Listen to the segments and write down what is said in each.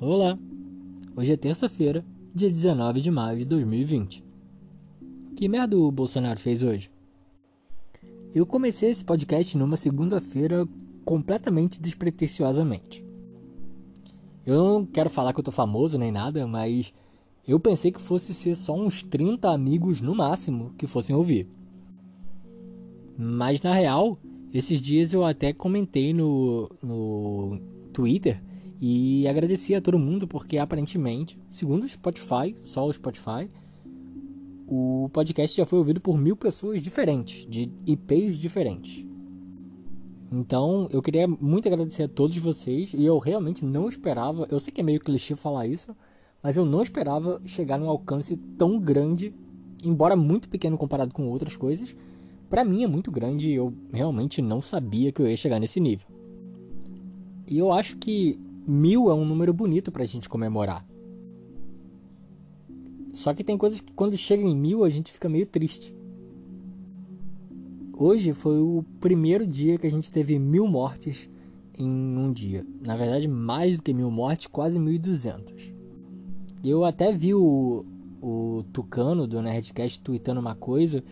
Hoje é terça-feira, dia 19 de maio de 2020. Que merda o Bolsonaro fez hoje? Eu comecei esse podcast numa segunda-feira completamente despretensiosamente. Eu não quero falar que eu tô famoso nem nada, mas eu pensei que fosse ser só uns 30 amigos no máximo que fossem ouvir. Mas na real, esses dias eu até comentei no, no Twitter e agradeci a todo mundo porque aparentemente, segundo o Spotify, só o Spotify, o podcast já foi ouvido por mil pessoas diferentes, de IPs diferentes. Então eu queria muito agradecer a todos vocês e eu realmente não esperava, eu sei que é meio clichê falar isso, mas eu não esperava chegar num alcance tão grande, embora muito pequeno comparado com outras coisas. Para mim é muito grande e eu realmente não sabia que eu ia chegar nesse nível. E eu acho que mil é um número bonito pra gente comemorar. Só que tem coisas que quando chega em mil a gente fica meio triste. Hoje foi o primeiro dia que a gente teve mil mortes em um dia. Na verdade, mais do que mil mortes, quase mil e duzentos. Eu até vi o, o Tucano do Nerdcast tweetando uma coisa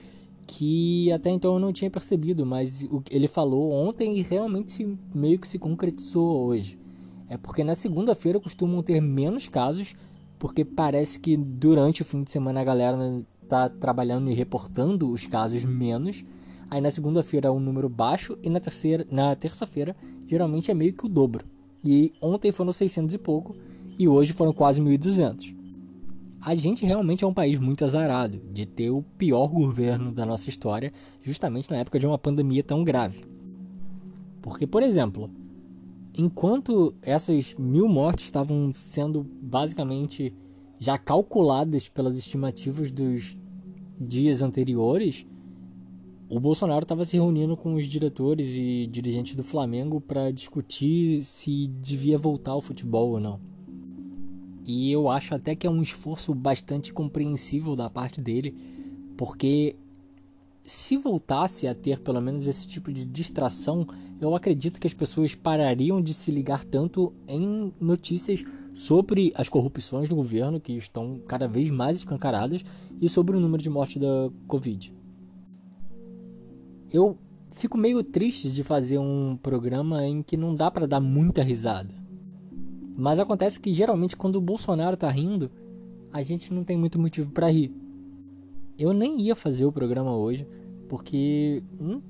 que até então eu não tinha percebido, mas ele falou ontem e realmente meio que se concretizou hoje. É porque na segunda-feira costumam ter menos casos, porque parece que durante o fim de semana a galera tá trabalhando e reportando os casos menos. Aí na segunda-feira é um número baixo e na terceira, na terça-feira geralmente é meio que o dobro. E ontem foram 600 e pouco e hoje foram quase 1.200. A gente realmente é um país muito azarado de ter o pior governo da nossa história, justamente na época de uma pandemia tão grave. Porque, por exemplo, enquanto essas mil mortes estavam sendo basicamente já calculadas pelas estimativas dos dias anteriores, o Bolsonaro estava se reunindo com os diretores e dirigentes do Flamengo para discutir se devia voltar ao futebol ou não. E eu acho até que é um esforço bastante compreensível da parte dele, porque se voltasse a ter pelo menos esse tipo de distração, eu acredito que as pessoas parariam de se ligar tanto em notícias sobre as corrupções do governo, que estão cada vez mais escancaradas, e sobre o número de mortes da Covid. Eu fico meio triste de fazer um programa em que não dá para dar muita risada. Mas acontece que geralmente quando o Bolsonaro tá rindo, a gente não tem muito motivo para rir. Eu nem ia fazer o programa hoje, porque hum,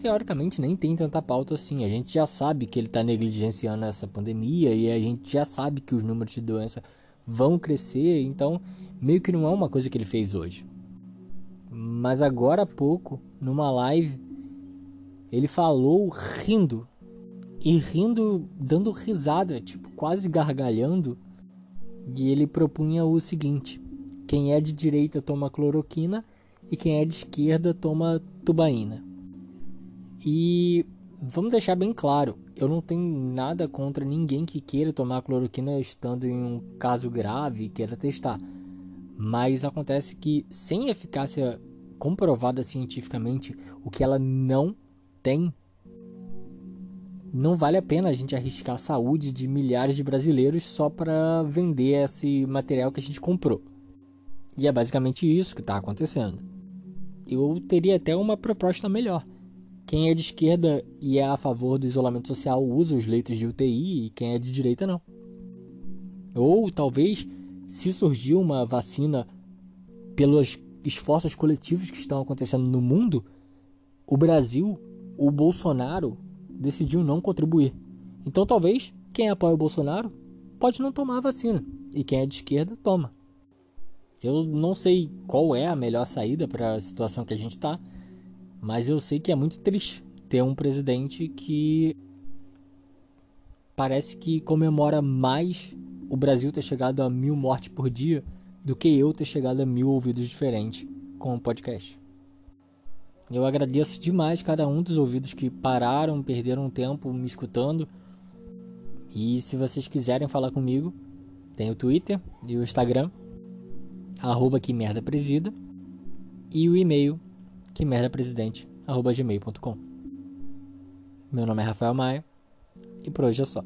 teoricamente nem tem tanta pauta assim. A gente já sabe que ele está negligenciando essa pandemia e a gente já sabe que os números de doença vão crescer, então meio que não é uma coisa que ele fez hoje. Mas agora há pouco, numa live, ele falou rindo e rindo, dando risada, tipo quase gargalhando, e ele propunha o seguinte: quem é de direita toma cloroquina e quem é de esquerda toma tubaína. E vamos deixar bem claro, eu não tenho nada contra ninguém que queira tomar cloroquina estando em um caso grave e queira testar. Mas acontece que sem eficácia comprovada cientificamente, o que ela não tem, não vale a pena a gente arriscar a saúde de milhares de brasileiros só para vender esse material que a gente comprou. E é basicamente isso que está acontecendo. Eu teria até uma proposta melhor. Quem é de esquerda e é a favor do isolamento social usa os leitos de UTI e quem é de direita não. Ou talvez, se surgir uma vacina pelos esforços coletivos que estão acontecendo no mundo, o Brasil, o Bolsonaro, decidiu não contribuir. Então talvez quem apoia o Bolsonaro pode não tomar a vacina e quem é de esquerda toma. Eu não sei qual é a melhor saída para a situação que a gente está, mas eu sei que é muito triste ter um presidente que parece que comemora mais o Brasil ter chegado a mil mortes por dia do que eu ter chegado a mil ouvidos diferentes com o podcast. Eu agradeço demais cada um dos ouvidos que pararam, perderam tempo me escutando. E se vocês quiserem falar comigo, tem o Twitter e o Instagram arroba que merda presida, e o e-mail que merda presidente, arroba gmail.com. Meu nome é Rafael Maia, e por hoje é só.